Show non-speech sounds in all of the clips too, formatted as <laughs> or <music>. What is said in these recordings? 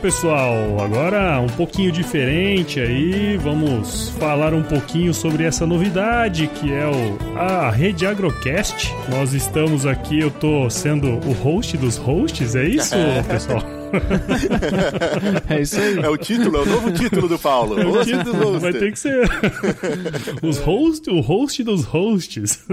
Pessoal, agora um pouquinho diferente aí, vamos falar um pouquinho sobre essa novidade que é o, a Rede Agrocast. Nós estamos aqui, eu tô sendo o host dos hosts, é isso, <laughs> pessoal? é isso aí. É o título, é o novo título do Paulo. <laughs> É o título, vai ter que ser <laughs> os host, o host dos hosts.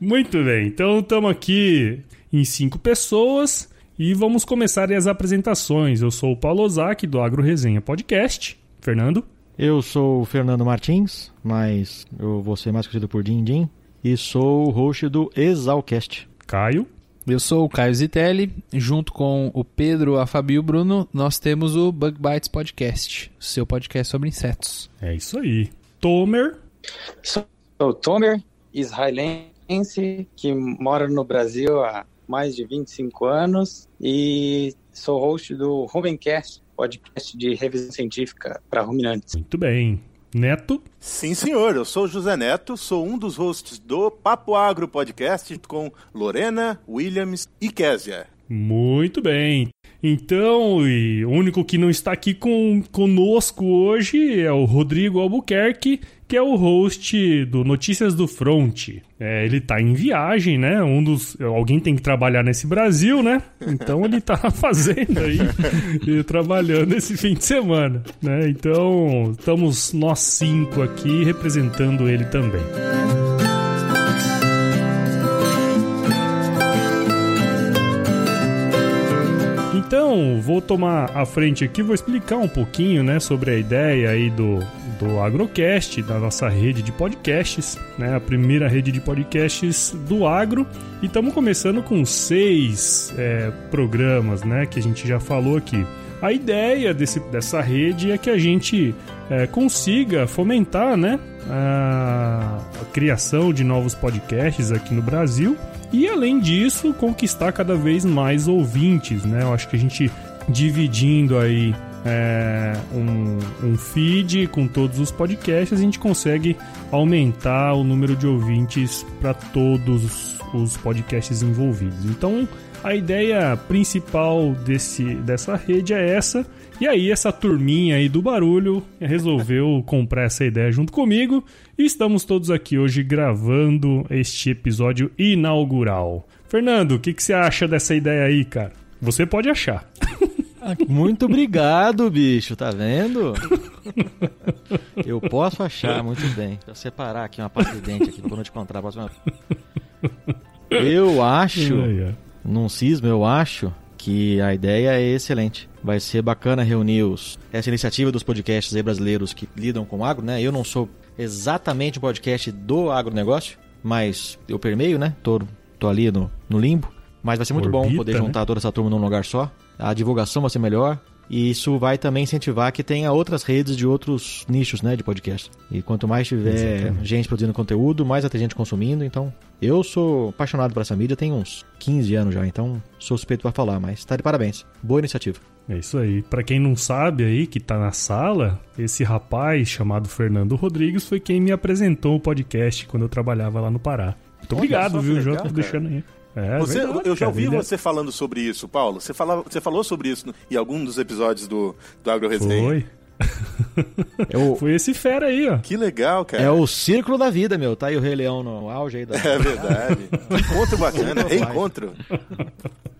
Muito bem, então estamos aqui em cinco pessoas. E vamos começar as apresentações. Eu sou o Paulo Ozaki, do Agro Resenha Podcast. Fernando? Eu sou o Fernando Martins, mas eu vou ser mais conhecido por Din Din. E sou o host do Exalcast. Caio? Eu sou o Caio Zitelli, junto com o Pedro, a Fabi e o Bruno, nós temos o Bug Bites Podcast, seu podcast sobre insetos. É isso aí. Tomer? Sou o Tomer, israelense, que mora no Brasil há mais de 25 anos e sou host do Rumencast, podcast de revisão científica para ruminantes. Muito bem. Neto? Sim, senhor. Eu sou José Neto, sou um dos hosts do Papo Agro Podcast com Lorena, Williams e Késia. Muito bem. Então, o único que não está aqui com, conosco hoje é o Rodrigo Albuquerque, que é o host do Notícias do Front. É, ele está em viagem, né? Um dos, alguém tem que trabalhar nesse Brasil, né? Então ele está <laughs> fazendo aí e trabalhando esse fim de semana, né? Então, estamos nós cinco aqui representando ele também. Então, vou tomar a frente aqui, vou explicar um pouquinho, né, sobre a ideia aí do, do Agrocast, da nossa rede de podcasts, né, a primeira rede de podcasts do agro. E estamos começando com seis é, programas, né, que a gente já falou aqui. A ideia desse, dessa rede é que a gente é, consiga fomentar, né, a, a criação de novos podcasts aqui no Brasil e além disso, conquistar cada vez mais ouvintes, né? Eu acho que a gente dividindo aí é, um, um, feed com todos os podcasts, a gente consegue aumentar o número de ouvintes para todos os podcasts envolvidos. Então, a ideia principal desse, dessa rede é essa. E aí, essa turminha aí do barulho resolveu comprar essa ideia junto comigo. E estamos todos aqui hoje gravando este episódio inaugural. Fernando, o que, que você acha dessa ideia aí, cara? Você pode achar. <laughs> Muito obrigado, bicho, tá vendo? Eu posso achar, muito bem. Deixa eu separar aqui uma pasta de dente aqui não te encontrar. Eu acho, num cisma, eu acho que a ideia é excelente. Vai ser bacana reunir os, essa iniciativa dos podcasts brasileiros que lidam com agro, né? Eu não sou exatamente o podcast do agronegócio, mas eu permeio, né? Tô, tô ali no, no limbo. Mas vai ser muito Orbita, bom poder né? juntar toda essa turma num lugar só. A divulgação vai ser melhor. E isso vai também incentivar que tenha outras redes de outros nichos, né, de podcast. E quanto mais tiver Exatamente. gente produzindo conteúdo, mais vai ter gente consumindo. Então, eu sou apaixonado por essa mídia, tem uns 15 anos já, então sou suspeito para falar, mas tá de parabéns. Boa iniciativa. É isso aí. Para quem não sabe aí, que tá na sala, esse rapaz chamado Fernando Rodrigues foi quem me apresentou o podcast quando eu trabalhava lá no Pará. Muito obrigado, viu, João? Tô deixando aí. É, você, verdade, eu já ouvi cara, você falando sobre isso, Paulo. Você, fala, você falou sobre isso em algum dos episódios do, do Agro Resenha. Foi. É Foi esse fera aí, ó. Que legal, cara. É o círculo da vida, meu. Tá aí o Rei Leão no auge aí da. É verdade. <laughs> Encontro bacana, reencontro.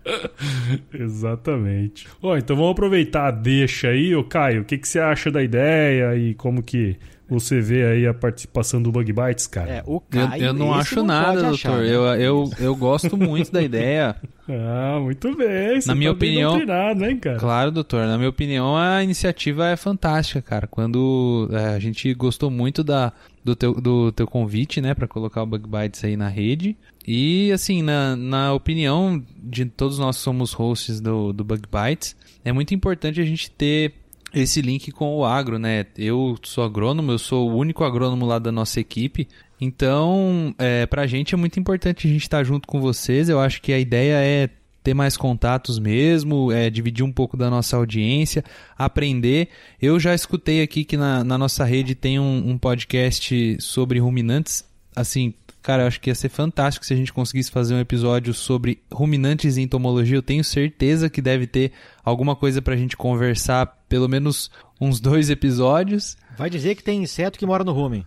<laughs> Exatamente. Ó, então vamos aproveitar a deixa aí, ô Caio. O que, que você acha da ideia e como que você vê aí a participação do Bug Bites, cara? É, o Caio, eu, eu não acho não nada, doutor. Achar, né? eu, eu, eu gosto muito da ideia. <laughs> Ah, muito bem. Você na minha tá opinião, hein, cara? Claro, doutor. Na minha opinião, a iniciativa é fantástica, cara. Quando é, a gente gostou muito da, do, teu, do teu convite, né, para colocar o Bug Bites aí na rede. E, assim, na, na opinião de todos nós que somos hosts do, do Bug Bites, é muito importante a gente ter esse link com o agro, né? Eu sou agrônomo, eu sou o único agrônomo lá da nossa equipe. Então, é, pra gente é muito importante a gente estar junto com vocês. Eu acho que a ideia é ter mais contatos mesmo, é, dividir um pouco da nossa audiência, aprender. Eu já escutei aqui que na, na nossa rede tem um, um podcast sobre ruminantes. Assim, Cara, eu acho que ia ser fantástico se a gente conseguisse fazer um episódio sobre ruminantes e entomologia. Eu tenho certeza que deve ter alguma coisa pra gente conversar, pelo menos uns dois episódios. Vai dizer que tem inseto que mora no rumen.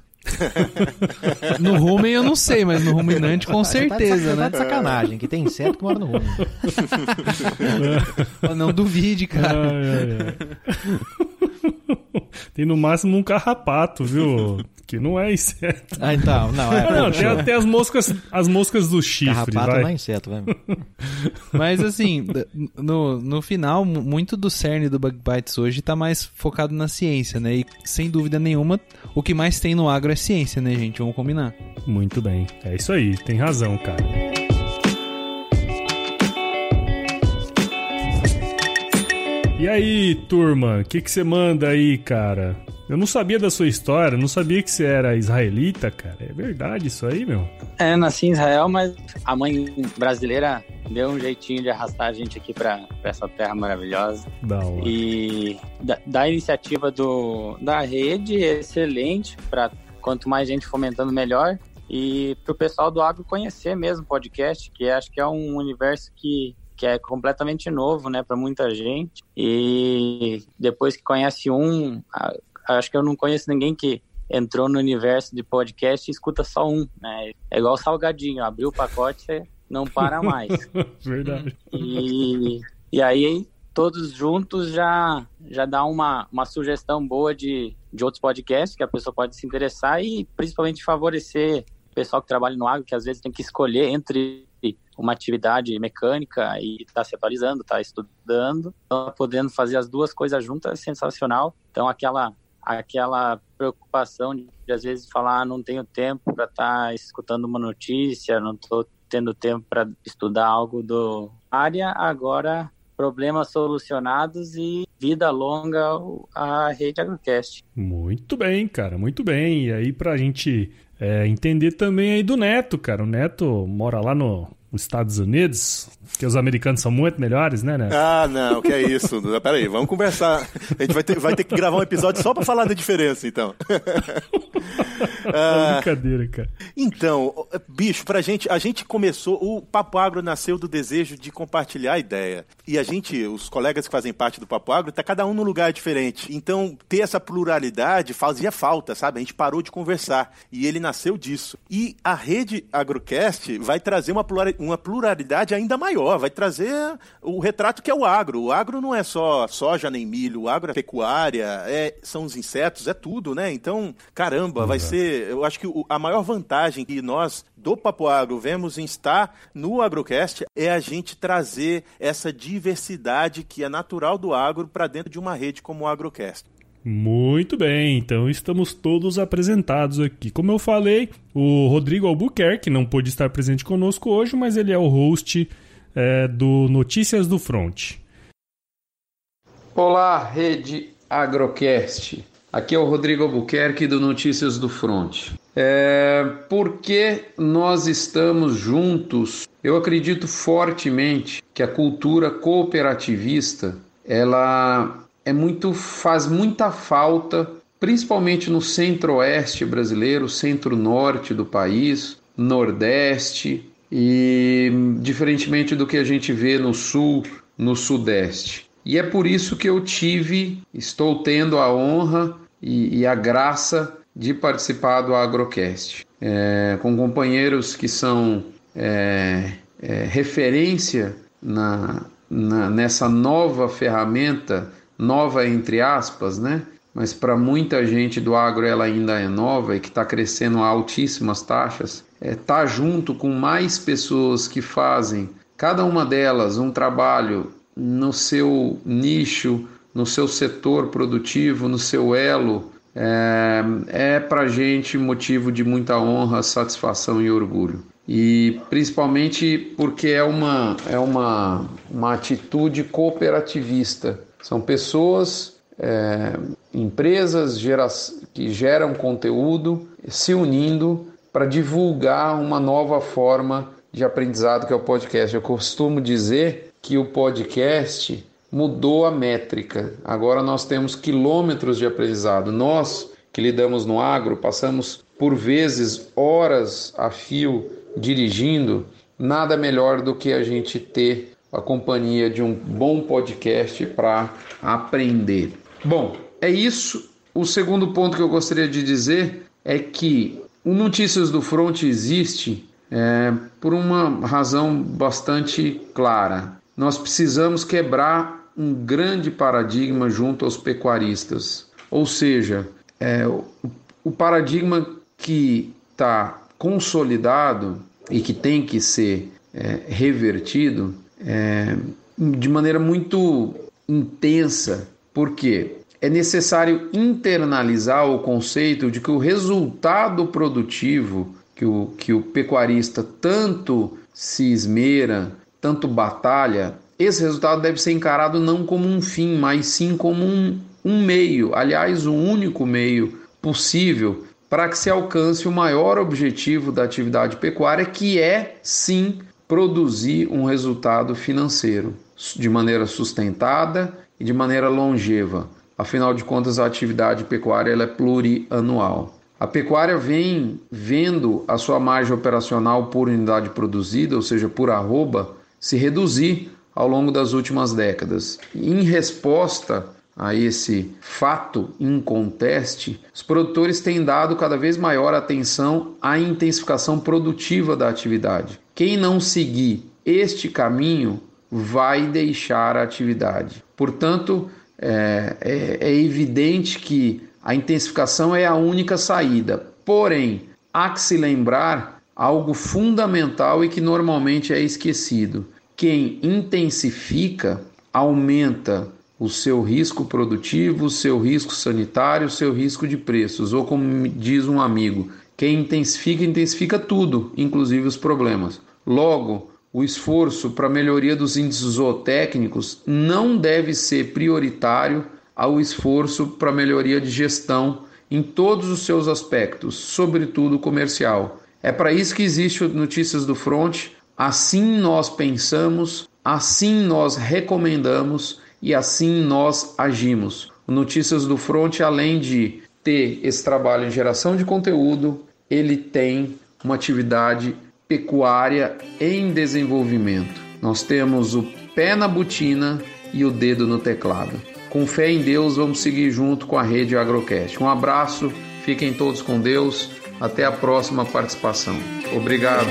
no rumen eu não sei, mas no ruminante com certeza, tá né? Tá de sacanagem, que tem inseto que mora no rumen. não duvide, cara. Ai, ai, ai. Tem no máximo um carrapato, viu? <laughs> Que não é inseto. Ah, então, não, é. não, tem até as moscas, as moscas do chifre. Carrapato vai. não é inseto, vai. Mas assim, no, no final, muito do cerne do Bug Bites hoje tá mais focado na ciência, né? E sem dúvida nenhuma, o que mais tem no agro é ciência, né, gente? Vamos combinar. Muito bem. É isso aí, tem razão, cara. E aí, turma, o que você manda aí, cara? Eu não sabia da sua história, não sabia que você era israelita, cara. É verdade isso aí, meu? É, nasci em Israel, mas a mãe brasileira deu um jeitinho de arrastar a gente aqui para essa terra maravilhosa. Da hora. E da, da iniciativa do, da rede, excelente, para quanto mais gente fomentando, melhor. E para o pessoal do agro conhecer mesmo o podcast, que acho que é um universo que que é completamente novo, né, para muita gente. E depois que conhece um, acho que eu não conheço ninguém que entrou no universo de podcast e escuta só um, né? É igual salgadinho, abriu o pacote, você não para mais. <laughs> Verdade. E, e aí todos juntos já já dá uma, uma sugestão boa de, de outros podcasts que a pessoa pode se interessar e principalmente favorecer o pessoal que trabalha no agro, que às vezes tem que escolher entre uma atividade mecânica e está se atualizando, está estudando, então, podendo fazer as duas coisas juntas é sensacional. Então aquela aquela preocupação de, de às vezes falar ah, não tenho tempo para estar tá escutando uma notícia, não estou tendo tempo para estudar algo do área, agora problemas solucionados e vida longa a rede Agrocast. Muito bem, cara, muito bem. E aí pra gente é, entender também aí do Neto, cara. O Neto mora lá no, Estados Unidos, que os americanos são muito melhores, né, né? Ah, não, que é isso. <laughs> Peraí, vamos conversar. A gente vai ter, vai ter que gravar um episódio só para falar da diferença, então. <laughs> ah, brincadeira, cara. Então, bicho, pra gente, a gente começou, o Papo Agro nasceu do desejo de compartilhar a ideia. E a gente, os colegas que fazem parte do Papo Agro, tá cada um num lugar diferente. Então, ter essa pluralidade fazia falta, sabe? A gente parou de conversar. E ele nasceu disso. E a rede Agrocast vai trazer uma pluralidade uma pluralidade ainda maior, vai trazer o retrato que é o agro. O agro não é só soja nem milho, o agro é pecuária, é, são os insetos, é tudo, né? Então, caramba, uhum. vai ser. Eu acho que a maior vantagem que nós do Papo Agro vemos em estar no Agrocast é a gente trazer essa diversidade que é natural do agro para dentro de uma rede como o Agrocast. Muito bem, então estamos todos apresentados aqui. Como eu falei, o Rodrigo Albuquerque não pôde estar presente conosco hoje, mas ele é o host é, do Notícias do Front. Olá, rede Agrocast. Aqui é o Rodrigo Albuquerque do Notícias do Front. É, por que nós estamos juntos? Eu acredito fortemente que a cultura cooperativista ela é muito faz muita falta, principalmente no centro-oeste brasileiro, centro-norte do país, nordeste e diferentemente do que a gente vê no sul, no sudeste. E é por isso que eu tive, estou tendo a honra e, e a graça de participar do Agrocast, é, com companheiros que são é, é, referência na, na, nessa nova ferramenta nova entre aspas, né? Mas para muita gente do agro ela ainda é nova e que está crescendo a altíssimas taxas. É tá junto com mais pessoas que fazem cada uma delas um trabalho no seu nicho, no seu setor produtivo, no seu elo, é, é para gente motivo de muita honra, satisfação e orgulho. E principalmente porque é uma, é uma, uma atitude cooperativista são pessoas é, empresas gera, que geram conteúdo se unindo para divulgar uma nova forma de aprendizado que é o podcast. Eu costumo dizer que o podcast mudou a métrica. Agora nós temos quilômetros de aprendizado. Nós que lidamos no agro passamos por vezes horas a fio dirigindo. Nada melhor do que a gente ter a companhia de um bom podcast para aprender. Bom, é isso. O segundo ponto que eu gostaria de dizer é que o Notícias do Front existe é, por uma razão bastante clara. Nós precisamos quebrar um grande paradigma junto aos pecuaristas, ou seja, é, o, o paradigma que está consolidado e que tem que ser é, revertido é, de maneira muito intensa, porque é necessário internalizar o conceito de que o resultado produtivo que o, que o pecuarista tanto se esmera, tanto batalha, esse resultado deve ser encarado não como um fim, mas sim como um, um meio, aliás, o um único meio possível para que se alcance o maior objetivo da atividade pecuária, que é sim produzir um resultado financeiro de maneira sustentada e de maneira longeva. Afinal de contas, a atividade pecuária ela é plurianual. A pecuária vem vendo a sua margem operacional por unidade produzida, ou seja, por arroba, se reduzir ao longo das últimas décadas. Em resposta a esse fato inconteste, os produtores têm dado cada vez maior atenção à intensificação produtiva da atividade. Quem não seguir este caminho vai deixar a atividade. Portanto, é, é, é evidente que a intensificação é a única saída. Porém, há que se lembrar algo fundamental e que normalmente é esquecido. Quem intensifica aumenta o seu risco produtivo, o seu risco sanitário, o seu risco de preços, ou como diz um amigo, quem intensifica, intensifica tudo, inclusive os problemas. Logo, o esforço para melhoria dos índices zootécnicos não deve ser prioritário ao esforço para melhoria de gestão em todos os seus aspectos, sobretudo comercial. É para isso que existe o Notícias do Front. Assim nós pensamos, assim nós recomendamos e assim nós agimos. O Notícias do Front, além de ter esse trabalho em geração de conteúdo, ele tem uma atividade pecuária em desenvolvimento. Nós temos o pé na botina e o dedo no teclado. Com fé em Deus, vamos seguir junto com a rede Agrocast. Um abraço, fiquem todos com Deus. Até a próxima participação. Obrigado.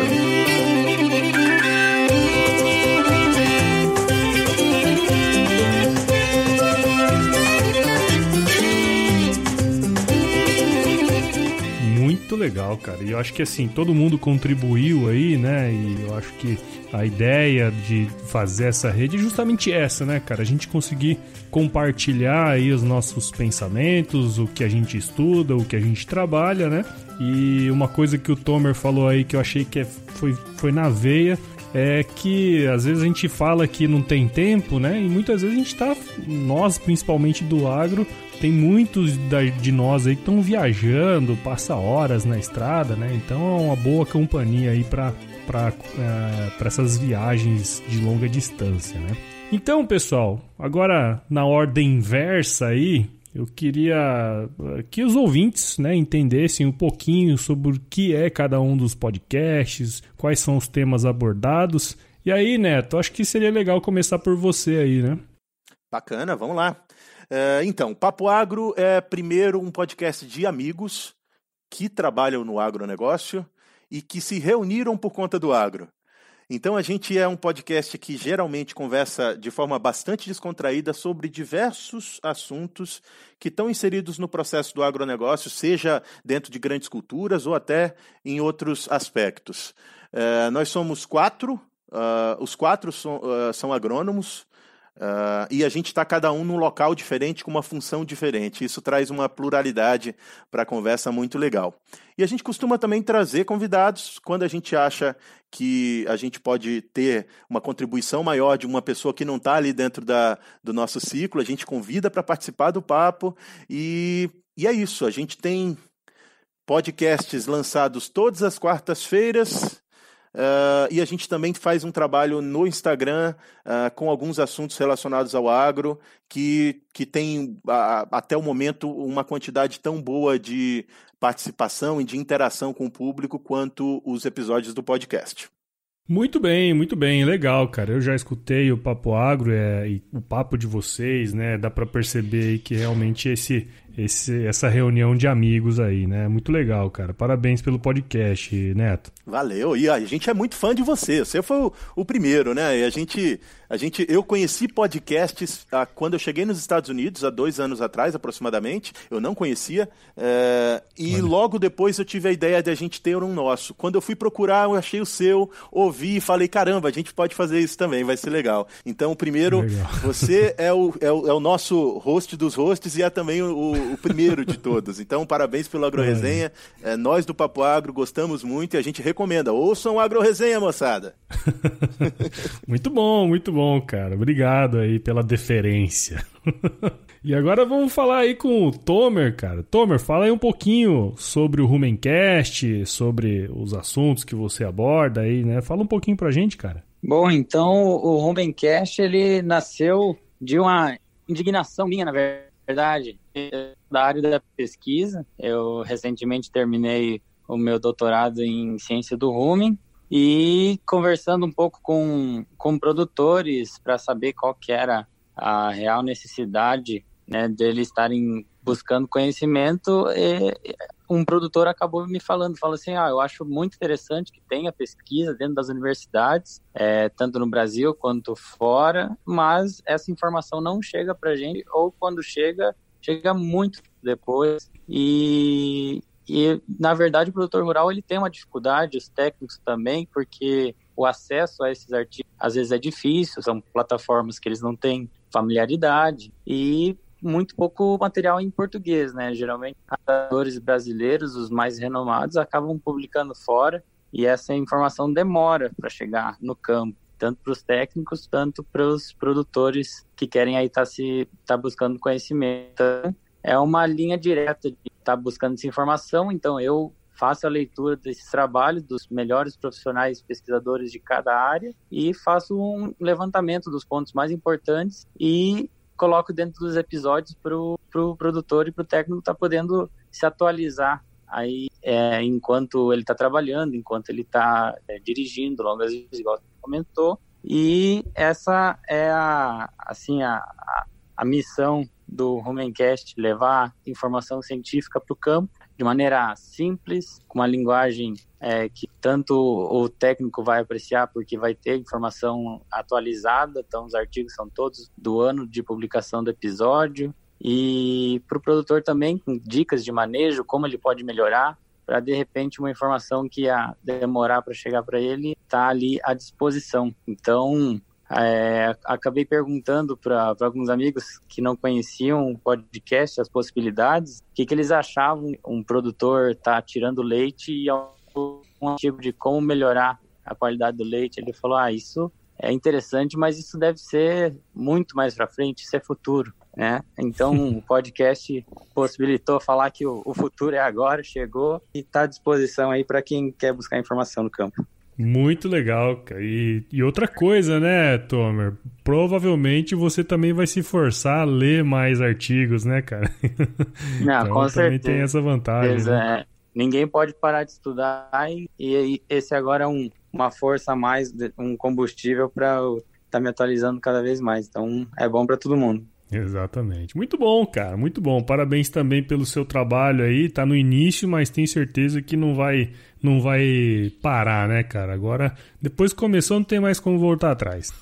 Legal, cara. E eu acho que assim, todo mundo contribuiu aí, né? E eu acho que a ideia de fazer essa rede é justamente essa, né, cara? A gente conseguir compartilhar aí os nossos pensamentos, o que a gente estuda, o que a gente trabalha, né? E uma coisa que o Tomer falou aí que eu achei que é, foi, foi na veia é que às vezes a gente fala que não tem tempo, né? E muitas vezes a gente tá, nós principalmente do agro, tem muitos de nós aí que estão viajando, passa horas na estrada, né? Então é uma boa companhia aí para para é, essas viagens de longa distância, né? Então, pessoal, agora na ordem inversa aí, eu queria que os ouvintes né, entendessem um pouquinho sobre o que é cada um dos podcasts, quais são os temas abordados. E aí, Neto, acho que seria legal começar por você aí, né? Bacana, vamos lá. É, então, Papo Agro é primeiro um podcast de amigos que trabalham no agronegócio e que se reuniram por conta do agro. Então, a gente é um podcast que geralmente conversa de forma bastante descontraída sobre diversos assuntos que estão inseridos no processo do agronegócio, seja dentro de grandes culturas ou até em outros aspectos. É, nós somos quatro, uh, os quatro são, uh, são agrônomos. Uh, e a gente está cada um num local diferente, com uma função diferente. Isso traz uma pluralidade para a conversa muito legal. E a gente costuma também trazer convidados quando a gente acha que a gente pode ter uma contribuição maior de uma pessoa que não está ali dentro da, do nosso ciclo. A gente convida para participar do papo. E, e é isso. A gente tem podcasts lançados todas as quartas-feiras. Uh, e a gente também faz um trabalho no Instagram uh, com alguns assuntos relacionados ao agro, que, que tem até o momento uma quantidade tão boa de participação e de interação com o público quanto os episódios do podcast. Muito bem, muito bem, legal, cara. Eu já escutei o Papo Agro é, e o papo de vocês, né? Dá para perceber que realmente esse esse, essa reunião de amigos aí, né? Muito legal, cara. Parabéns pelo podcast, Neto. Valeu. E a gente é muito fã de você. Você foi o, o primeiro, né? E a gente, a gente, eu conheci podcasts ah, quando eu cheguei nos Estados Unidos há dois anos atrás, aproximadamente. Eu não conhecia. É, e Olha. logo depois eu tive a ideia de a gente ter um nosso. Quando eu fui procurar, eu achei o seu, ouvi e falei, caramba, a gente pode fazer isso também, vai ser legal. Então, primeiro, legal. <laughs> você é o, é o, é o nosso host dos hosts e é também o o primeiro de todos. Então, parabéns pelo AgroResenha. É, nós do Papo Agro gostamos muito e a gente recomenda. Ouçam o AgroResenha, moçada. <laughs> muito bom, muito bom, cara. Obrigado aí pela deferência. <laughs> E agora vamos falar aí com o Tomer, cara. Tomer, fala aí um pouquinho sobre o Rumencast, sobre os assuntos que você aborda aí, né? Fala um pouquinho pra gente, cara. Bom, então o Rumencast, ele nasceu de uma indignação minha, na verdade, da área da pesquisa. Eu recentemente terminei o meu doutorado em ciência do rumen e conversando um pouco com, com produtores para saber qual que era a real necessidade né, deles estarem buscando conhecimento, um produtor acabou me falando, falou assim, ah, eu acho muito interessante que tenha pesquisa dentro das universidades, é, tanto no Brasil quanto fora, mas essa informação não chega para gente, ou quando chega, chega muito depois e, e na verdade o produtor rural ele tem uma dificuldade, os técnicos também, porque o acesso a esses artigos às vezes é difícil, são plataformas que eles não têm familiaridade e muito pouco material em português, né? Geralmente, autores brasileiros, os mais renomados, acabam publicando fora e essa informação demora para chegar no campo tanto para os técnicos, tanto para os produtores que querem aí estar tá se tá buscando conhecimento. É uma linha direta de estar tá buscando essa informação, então eu faço a leitura desses trabalhos dos melhores profissionais pesquisadores de cada área e faço um levantamento dos pontos mais importantes e coloco dentro dos episódios para o pro produtor e para o técnico estar tá podendo se atualizar aí é, enquanto ele está trabalhando, enquanto ele está é, dirigindo longas igual comentou. E essa é a, assim, a, a, a missão do Rumencast, levar informação científica para o campo de maneira simples, com uma linguagem é, que tanto o técnico vai apreciar, porque vai ter informação atualizada, então os artigos são todos do ano de publicação do episódio, e para o produtor também, com dicas de manejo, como ele pode melhorar, para de repente uma informação que ia demorar para chegar para ele tá ali à disposição. Então, é, acabei perguntando para alguns amigos que não conheciam o podcast, as possibilidades, o que, que eles achavam um produtor tá tirando leite e um tipo de como melhorar a qualidade do leite. Ele falou: ah, isso é interessante, mas isso deve ser muito mais para frente, isso é futuro né? Então <laughs> o podcast possibilitou falar que o, o futuro é agora, chegou e está à disposição aí para quem quer buscar informação no campo. Muito legal, cara. E, e, outra coisa, né, Tomer? Provavelmente você também vai se forçar a ler mais artigos, né, cara? <laughs> Não, então, com também tem essa vantagem. Né? É. Ninguém pode parar de estudar e, e esse agora é um, uma força a mais, um combustível para estar tá me atualizando cada vez mais. Então é bom para todo mundo. Exatamente. Muito bom, cara, muito bom. Parabéns também pelo seu trabalho aí. Tá no início, mas tenho certeza que não vai não vai parar, né, cara? Agora, depois que começou, não tem mais como voltar atrás.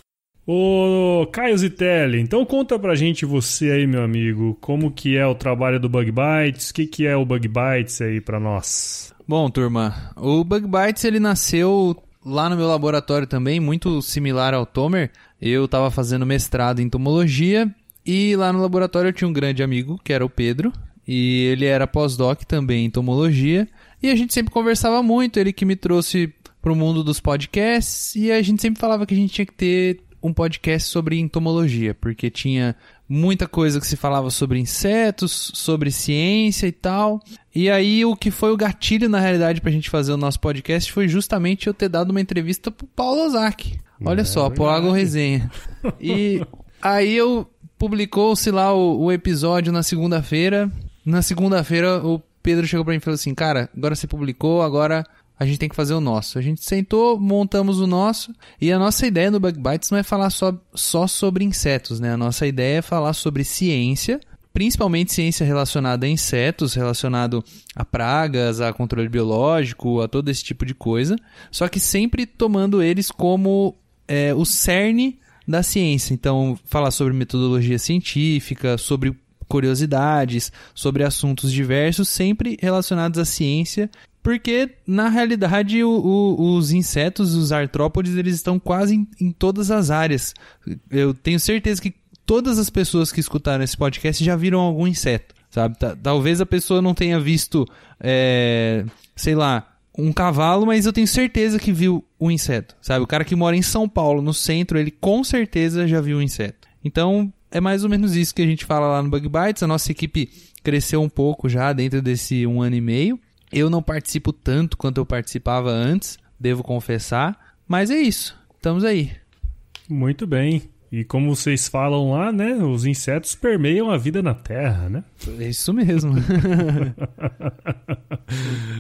Ô, Caio Zitelli, então conta pra gente você aí, meu amigo, como que é o trabalho do Bug Bites, o que que é o Bug Bites aí pra nós? Bom, turma, o Bug Bites ele nasceu lá no meu laboratório também, muito similar ao Tomer, eu estava fazendo mestrado em entomologia e lá no laboratório eu tinha um grande amigo, que era o Pedro, e ele era pós-doc também em entomologia, e a gente sempre conversava muito, ele que me trouxe para o mundo dos podcasts, e a gente sempre falava que a gente tinha que ter um podcast sobre entomologia, porque tinha muita coisa que se falava sobre insetos, sobre ciência e tal. E aí o que foi o gatilho na realidade pra gente fazer o nosso podcast foi justamente eu ter dado uma entrevista pro Paulo Ozaki. Olha é, só, é Polago Resenha. E aí eu publicou-se lá o, o episódio na segunda-feira. Na segunda-feira o Pedro chegou para mim e falou assim: "Cara, agora você publicou, agora a gente tem que fazer o nosso. A gente sentou, montamos o nosso, e a nossa ideia no Bug Bites não é falar só, só sobre insetos, né? A nossa ideia é falar sobre ciência, principalmente ciência relacionada a insetos, relacionado a pragas, a controle biológico, a todo esse tipo de coisa, só que sempre tomando eles como é, o cerne da ciência. Então, falar sobre metodologia científica, sobre curiosidades, sobre assuntos diversos, sempre relacionados à ciência porque, na realidade, o, o, os insetos, os artrópodes, eles estão quase em, em, todas as áreas. Eu tenho certeza que todas as pessoas que escutaram esse podcast já viram algum inseto, sabe? Talvez a pessoa não tenha visto, é, sei lá, um cavalo, mas eu tenho certeza que viu um inseto, sabe? O cara que mora em São Paulo, no centro, ele com certeza já viu um inseto. Então, é mais ou menos isso que a gente fala lá no Bug Bites. A nossa equipe cresceu um pouco já dentro desse um ano e meio. Eu não participo tanto quanto eu participava antes, devo confessar, mas é isso. Estamos aí. Muito bem. E como vocês falam lá, né? Os insetos permeiam a vida na Terra, né? É isso mesmo. <laughs>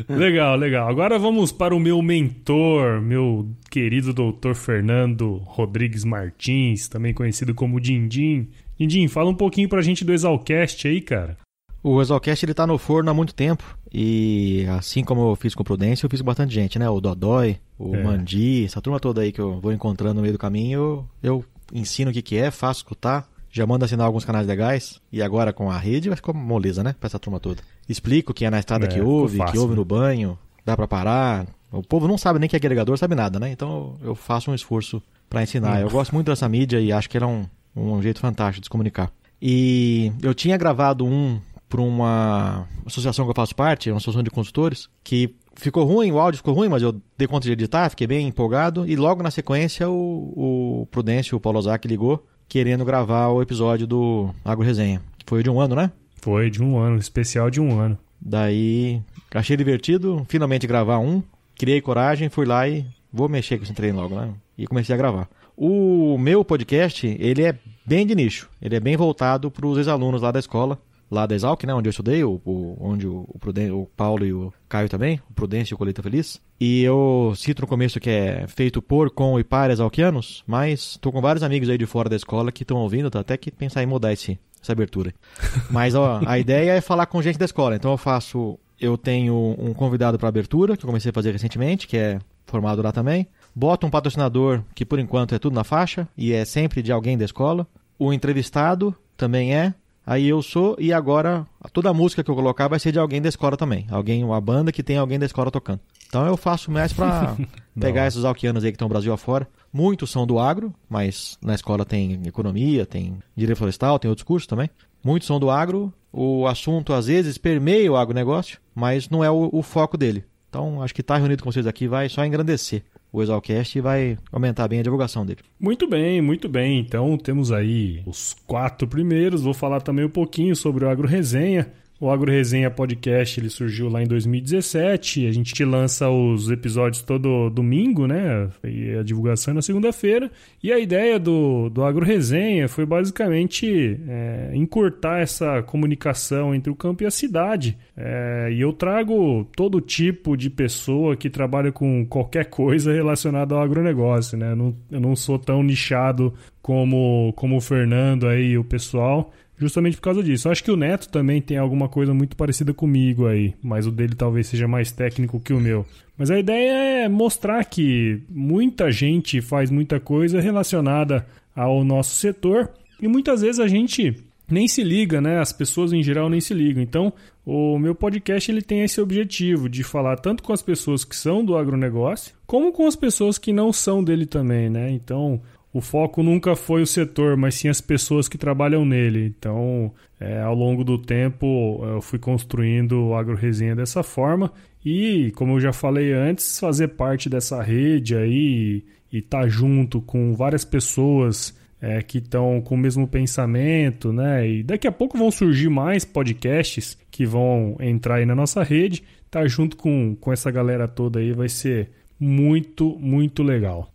legal, legal. Agora vamos para o meu mentor, meu querido doutor Fernando Rodrigues Martins, também conhecido como Dindim. Dindim, fala um pouquinho pra gente do Exalcast aí, cara. O Exalcast ele tá no forno há muito tempo. E assim como eu fiz com o Prudência, eu fiz com bastante gente, né? O Dodói, o é. Mandi, essa turma toda aí que eu vou encontrando no meio do caminho, eu, eu ensino o que, que é, faço escutar, já mando assinar alguns canais legais. E agora com a rede vai ficar moleza, né? Pra essa turma toda. Explico que é na estrada é, que ouve, fácil, que ouve né? no banho, dá para parar. O povo não sabe nem que é agregador, sabe nada, né? Então eu faço um esforço para ensinar. Hum. Eu gosto muito dessa mídia e acho que ela é um, um jeito fantástico de se comunicar. E eu tinha gravado um para uma associação que eu faço parte, uma associação de consultores, que ficou ruim, o áudio ficou ruim, mas eu dei conta de editar, fiquei bem empolgado. E logo na sequência o, o Prudêncio, o Paulo Ozaki ligou, querendo gravar o episódio do Agro Resenha. Foi de um ano, né? Foi de um ano, especial de um ano. Daí achei divertido, finalmente gravar um. Criei coragem, fui lá e vou mexer com esse treino logo, né? E comecei a gravar. O meu podcast, ele é bem de nicho. Ele é bem voltado para os ex-alunos lá da escola lá da Exalc, né, onde eu estudei, o, o onde o, o, Pruden o Paulo e o Caio também, o Prudêncio e o Colheita Feliz. E eu cito no começo que é feito por, com e para exalquianos, mas tô com vários amigos aí de fora da escola que estão ouvindo, tá até que pensar em mudar esse, essa abertura. <laughs> Mas ó, a ideia é falar com gente da escola, então eu faço, eu tenho um convidado para abertura, que eu comecei a fazer recentemente, que é formado lá também. Boto um patrocinador, que por enquanto é tudo na faixa, e é sempre de alguém da escola. O entrevistado também é, Aí eu sou, e agora toda a música que eu colocar vai ser de alguém da escola também. Alguém, uma banda que tem alguém da escola tocando. Então eu faço mais pra <laughs> pegar esses alquianos aí que estão no Brasil afora. Muitos são do agro, mas na escola tem economia, tem direito florestal, tem outros cursos também. Muitos são do agro, o assunto às vezes permeia o agronegócio, mas não é o, o foco dele. Então acho que estar tá reunido com vocês aqui vai só engrandecer o Exalcast vai aumentar bem a divulgação dele. Muito bem, muito bem. Então temos aí os quatro primeiros. Vou falar também um pouquinho sobre o Agro Resenha. O Agro Resenha Podcast ele surgiu lá em 2017. A gente lança os episódios todo domingo, né? E a divulgação é na segunda-feira. E a ideia do, do Agro Resenha foi basicamente é, encurtar essa comunicação entre o campo e a cidade. É, e eu trago todo tipo de pessoa que trabalha com qualquer coisa relacionada ao agronegócio, né? Eu não, eu não sou tão nichado como, como o Fernando aí, o pessoal justamente por causa disso. Acho que o Neto também tem alguma coisa muito parecida comigo aí, mas o dele talvez seja mais técnico que o meu. Mas a ideia é mostrar que muita gente faz muita coisa relacionada ao nosso setor e muitas vezes a gente nem se liga, né? As pessoas em geral nem se ligam. Então, o meu podcast ele tem esse objetivo de falar tanto com as pessoas que são do agronegócio, como com as pessoas que não são dele também, né? Então, o foco nunca foi o setor, mas sim as pessoas que trabalham nele. Então, é, ao longo do tempo, eu fui construindo o AgroResenha dessa forma. E, como eu já falei antes, fazer parte dessa rede aí e estar tá junto com várias pessoas é, que estão com o mesmo pensamento, né? E daqui a pouco vão surgir mais podcasts que vão entrar aí na nossa rede. Tá junto com, com essa galera toda aí vai ser muito, muito legal.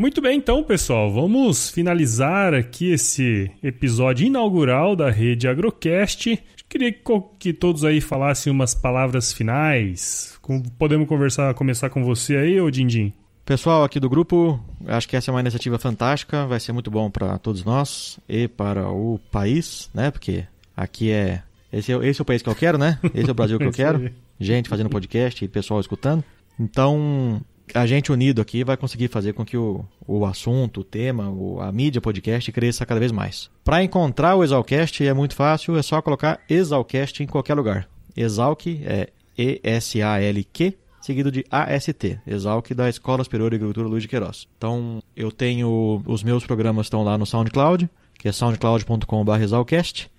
Muito bem, então, pessoal, vamos finalizar aqui esse episódio inaugural da rede Agrocast. Queria que todos aí falassem umas palavras finais. Podemos conversar, começar com você aí, ô Dindim? Pessoal aqui do grupo, acho que essa é uma iniciativa fantástica, vai ser muito bom para todos nós e para o país, né? Porque aqui é esse, é esse é o país que eu quero, né? Esse é o Brasil que eu <laughs> quero. Gente fazendo podcast e pessoal escutando. Então, a gente unido aqui vai conseguir fazer com que o, o assunto, o tema, o, a mídia podcast cresça cada vez mais. Para encontrar o Exalcast é muito fácil, é só colocar Exalcast em qualquer lugar. Exalc é E-S-A-L-Q, seguido de AST, Exalc da Escola Superior de Agricultura Luiz de Queiroz. Então, eu tenho, os meus programas estão lá no SoundCloud, que é soundcloud.com.br exalcast.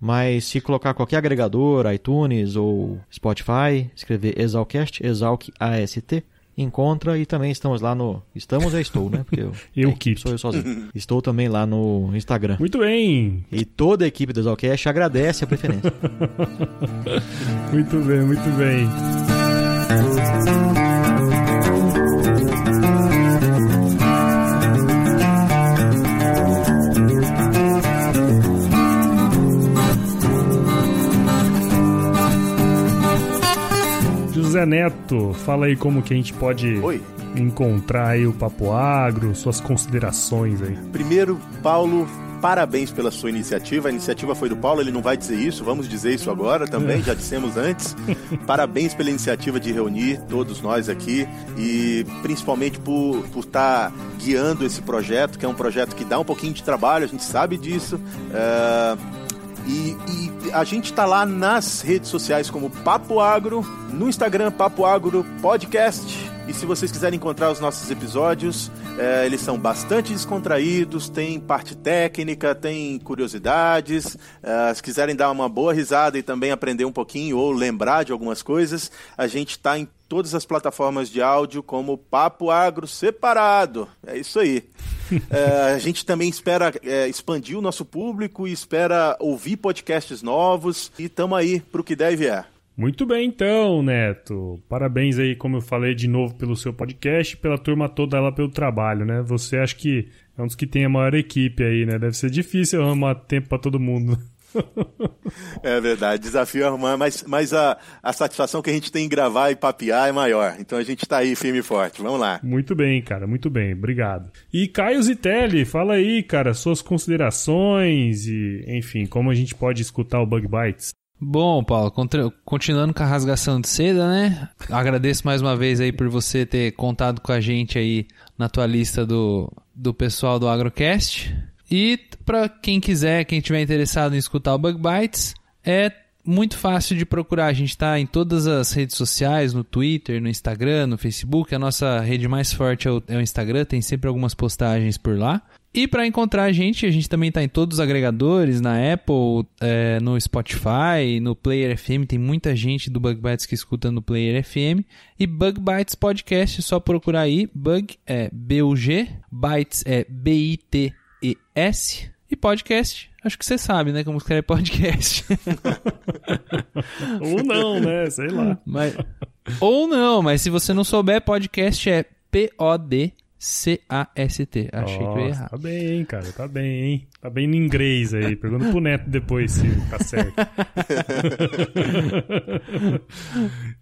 Mas se colocar qualquer agregador, iTunes ou Spotify, escrever Exalcast, Exalc AST, encontra e também estamos lá no. Estamos, eu estou, né? Porque eu, <laughs> eu que sou eu sozinho. Estou também lá no Instagram. Muito bem! E toda a equipe do Exalcast agradece a preferência. <laughs> muito bem, muito bem. José Neto, fala aí como que a gente pode Oi. encontrar aí o Papo Agro, suas considerações aí. Primeiro, Paulo, parabéns pela sua iniciativa. A iniciativa foi do Paulo, ele não vai dizer isso, vamos dizer isso agora também, já dissemos antes. <laughs> parabéns pela iniciativa de reunir todos nós aqui e principalmente por estar por tá guiando esse projeto, que é um projeto que dá um pouquinho de trabalho, a gente sabe disso. É e, e a gente está lá nas redes sociais como Papo Agro, no Instagram Papo Agro Podcast. E se vocês quiserem encontrar os nossos episódios, é, eles são bastante descontraídos, tem parte técnica, tem curiosidades. É, se quiserem dar uma boa risada e também aprender um pouquinho ou lembrar de algumas coisas, a gente está em todas as plataformas de áudio como Papo Agro Separado. É isso aí. <laughs> é, a gente também espera é, expandir o nosso público e espera ouvir podcasts novos e estamos aí para o que deve é. Muito bem, então, Neto. Parabéns aí, como eu falei de novo, pelo seu podcast e pela turma toda lá pelo trabalho, né? Você acha que é um dos que tem a maior equipe aí, né? Deve ser difícil arrumar tempo para todo mundo. É verdade, desafio é arrumar, mas, mas a, a satisfação que a gente tem em gravar e papear é maior. Então a gente está aí firme e forte. Vamos lá. Muito bem, cara, muito bem, obrigado. E Caio Zitelli, fala aí, cara, suas considerações e, enfim, como a gente pode escutar o Bug Bites. Bom, Paulo, continuando com a rasgação de seda, né? Agradeço mais uma vez aí por você ter contado com a gente aí na tua lista do, do pessoal do Agrocast. E para quem quiser, quem tiver interessado em escutar o Bug Bites, é muito fácil de procurar. A gente está em todas as redes sociais, no Twitter, no Instagram, no Facebook. A nossa rede mais forte é o, é o Instagram, tem sempre algumas postagens por lá. E para encontrar a gente, a gente também está em todos os agregadores, na Apple, é, no Spotify, no Player FM. Tem muita gente do Bug Bites que escuta no Player FM. E Bug Bites Podcast, só procurar aí. Bug é B-U-G, Bytes é B-I-T-E-S. E podcast, acho que você sabe, né? Como escreve podcast. <laughs> ou não, né? Sei lá. Mas, ou não, mas se você não souber, podcast é P-O-D C-A-S-T. Achei Nossa, que eu ia errar. Tá bem, hein, cara. Tá bem, hein? Tá bem no inglês aí. Pergunta pro Neto depois se tá certo. <laughs>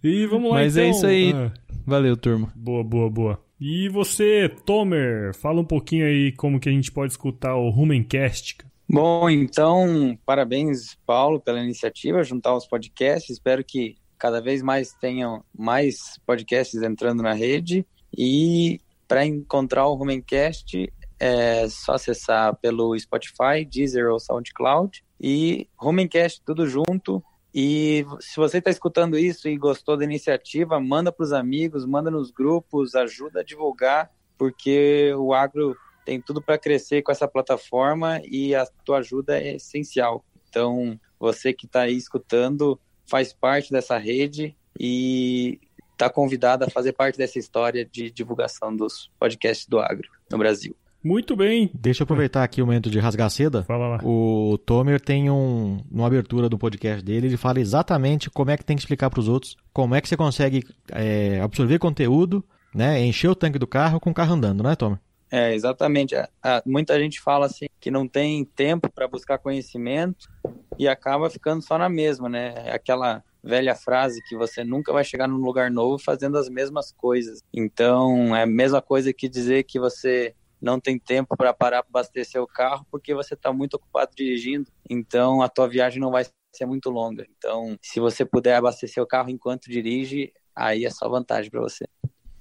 e vamos lá, Mas é então. é isso aí. Ah. Valeu, turma. Boa, boa, boa. E você, Tomer, fala um pouquinho aí como que a gente pode escutar o Rumencast. Bom, então, parabéns, Paulo, pela iniciativa, juntar os podcasts. Espero que cada vez mais tenham mais podcasts entrando na rede. E para encontrar o Rumencast é só acessar pelo Spotify, Deezer ou SoundCloud e Rumencast tudo junto. E se você está escutando isso e gostou da iniciativa, manda para os amigos, manda nos grupos, ajuda a divulgar, porque o agro tem tudo para crescer com essa plataforma e a tua ajuda é essencial. Então, você que está aí escutando faz parte dessa rede e está convidado a fazer parte dessa história de divulgação dos podcasts do agro no Brasil. Muito bem. Deixa eu aproveitar aqui o momento de rasgar seda. Fala lá. O Tomer tem um, uma abertura do podcast dele, ele fala exatamente como é que tem que explicar para os outros, como é que você consegue é, absorver conteúdo, né, encher o tanque do carro com o carro andando, não é, Tomer? É, exatamente. muita gente fala assim que não tem tempo para buscar conhecimento e acaba ficando só na mesma, né? Aquela velha frase que você nunca vai chegar num lugar novo fazendo as mesmas coisas. Então, é a mesma coisa que dizer que você não tem tempo para parar para abastecer o carro porque você está muito ocupado dirigindo. Então, a tua viagem não vai ser muito longa. Então, se você puder abastecer o carro enquanto dirige, aí é só vantagem para você.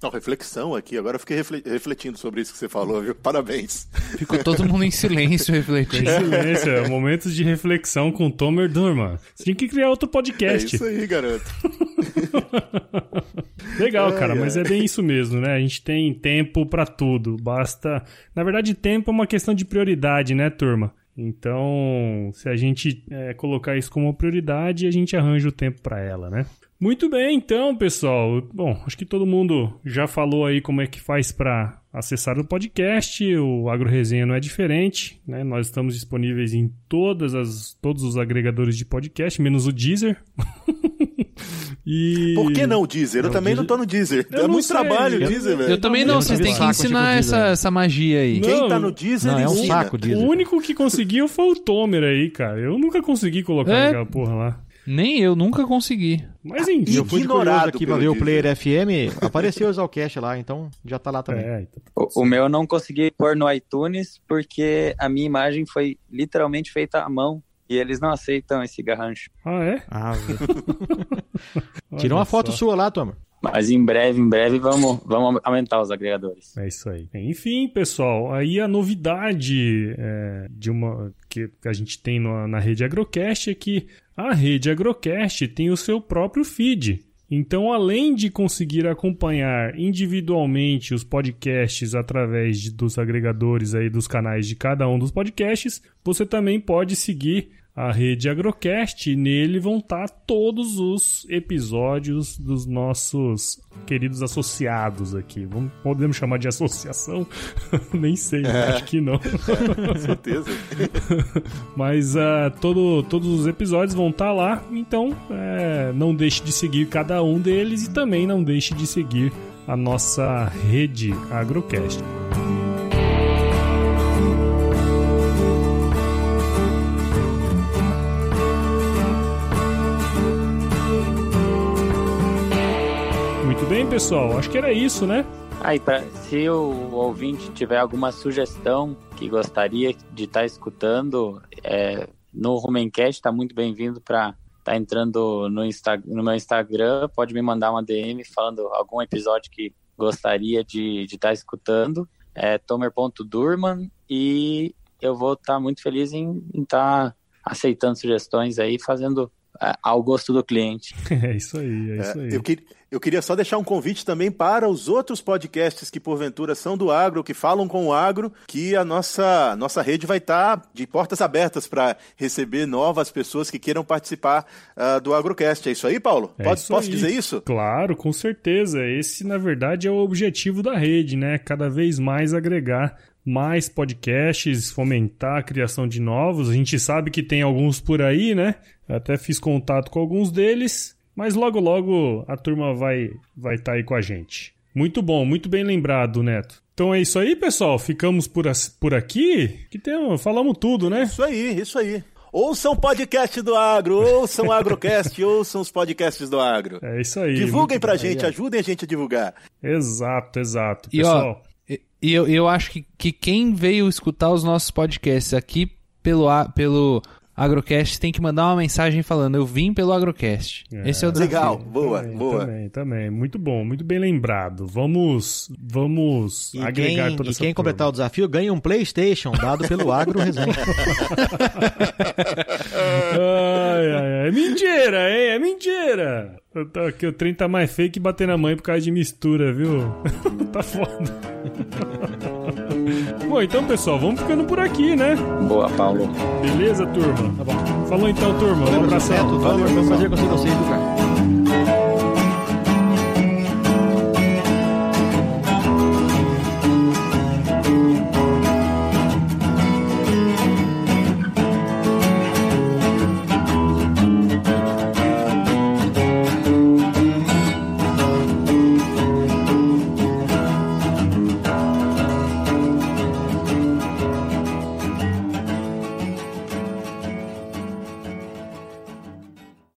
Não, reflexão aqui. Agora eu fiquei refletindo sobre isso que você falou, viu? Parabéns. Ficou todo mundo em silêncio refletindo. Em silêncio, é, momentos de reflexão com Tomer Durman. Você tinha que criar outro podcast. É isso aí, garoto. <laughs> Legal, cara, mas é bem isso mesmo, né? A gente tem tempo para tudo. Basta. Na verdade, tempo é uma questão de prioridade, né, turma? Então, se a gente é, colocar isso como prioridade, a gente arranja o tempo para ela, né? Muito bem, então, pessoal. Bom, acho que todo mundo já falou aí como é que faz para acessar o podcast. O Agro Resenha não é diferente, né? Nós estamos disponíveis em todas as, todos os agregadores de podcast, menos o Deezer. <laughs> e... Por que não o Deezer? Eu também Deezer... não tô no Deezer. Eu é muito sei. trabalho o Deezer, velho. Eu também não, vocês têm que ensinar essa, essa magia aí. Não, Quem tá no Deezer, não, é um saco Deezer. O único que conseguiu foi o Tomer aí, cara. Eu nunca consegui colocar é... aquela porra lá. Nem eu, nunca consegui. Mas enfim. Eu fui ignorado aqui pra ver o Player FM, apareceu o Exalcast lá, então já tá lá também. É, então o, o, meu eu não consegui pôr no iTunes porque a minha imagem foi literalmente feita à mão. E eles não aceitam esse garrancho. Ah, é? Ah, <laughs> Tira uma foto só. sua lá, Toma. Mas em breve, em breve, vamos, vamos aumentar os agregadores. É isso aí. Enfim, pessoal, aí a novidade é, de uma que a gente tem na, na rede Agrocast é que a rede Agrocast tem o seu próprio feed. Então, além de conseguir acompanhar individualmente os podcasts através de, dos agregadores aí dos canais de cada um dos podcasts, você também pode seguir a rede Agrocast e nele vão estar todos os episódios dos nossos queridos associados aqui. Vamos, podemos chamar de associação? <laughs> Nem sei, é. acho que não. <laughs> Com certeza. <laughs> Mas uh, todo, todos os episódios vão estar lá, então é, não deixe de seguir cada um deles e também não deixe de seguir a nossa rede Agrocast. Bem, pessoal. Acho que era isso, né? Aí, pra, se o ouvinte tiver alguma sugestão que gostaria de estar tá escutando, é, no Rumencast está muito bem-vindo para estar tá entrando no, Insta, no meu Instagram. Pode me mandar uma DM falando algum episódio que gostaria de estar tá escutando. É tomer.durman e eu vou estar tá muito feliz em estar tá aceitando sugestões aí, fazendo é, ao gosto do cliente. <laughs> É isso aí, é isso aí. É, eu, que, eu, queria só deixar um convite também para os outros podcasts que porventura são do agro, que falam com o agro, que a nossa, nossa rede vai estar tá de portas abertas para receber novas pessoas que queiram participar uh, do AgroCast. É isso aí, Paulo? É Pode, isso posso aí. dizer isso? Claro, com certeza. Esse, na verdade, é o objetivo da rede, né? Cada vez mais agregar mais podcasts, fomentar a criação de novos. A gente sabe que tem alguns por aí, né? Até fiz contato com alguns deles, mas logo logo a turma vai vai estar tá aí com a gente. Muito bom, muito bem lembrado, Neto. Então é isso aí, pessoal. Ficamos por, por aqui. Que tem, falamos tudo, né? Isso aí, isso aí. Ouçam o podcast do Agro, ouçam o Agrocast, <laughs> ouçam os podcasts do Agro. É isso aí. Divulguem pra gente, ajudem a gente a divulgar. Exato, exato. E pessoal. ó, e eu, eu acho que, que quem veio escutar os nossos podcasts aqui pelo, pelo Agrocast tem que mandar uma mensagem falando: Eu vim pelo Agrocast. É. Esse é o desafio. Legal, boa, também, boa. Também, também. Muito bom, muito bem lembrado. Vamos, vamos E agregar quem, toda e essa quem completar turma. o desafio ganha um PlayStation dado pelo Agro Resenha. <laughs> <laughs> Ai, ai, ai. É mentira, hein? É mentira. Tô aqui, o trem tá mais feio que bater na mãe por causa de mistura, viu? <laughs> tá foda. <laughs> Bom, então, pessoal, vamos ficando por aqui, né? Boa, Paulo. Beleza, turma? Tá bom. Falou então, turma. Um abração. Neto, Valeu, foi um prazer conhecer vocês?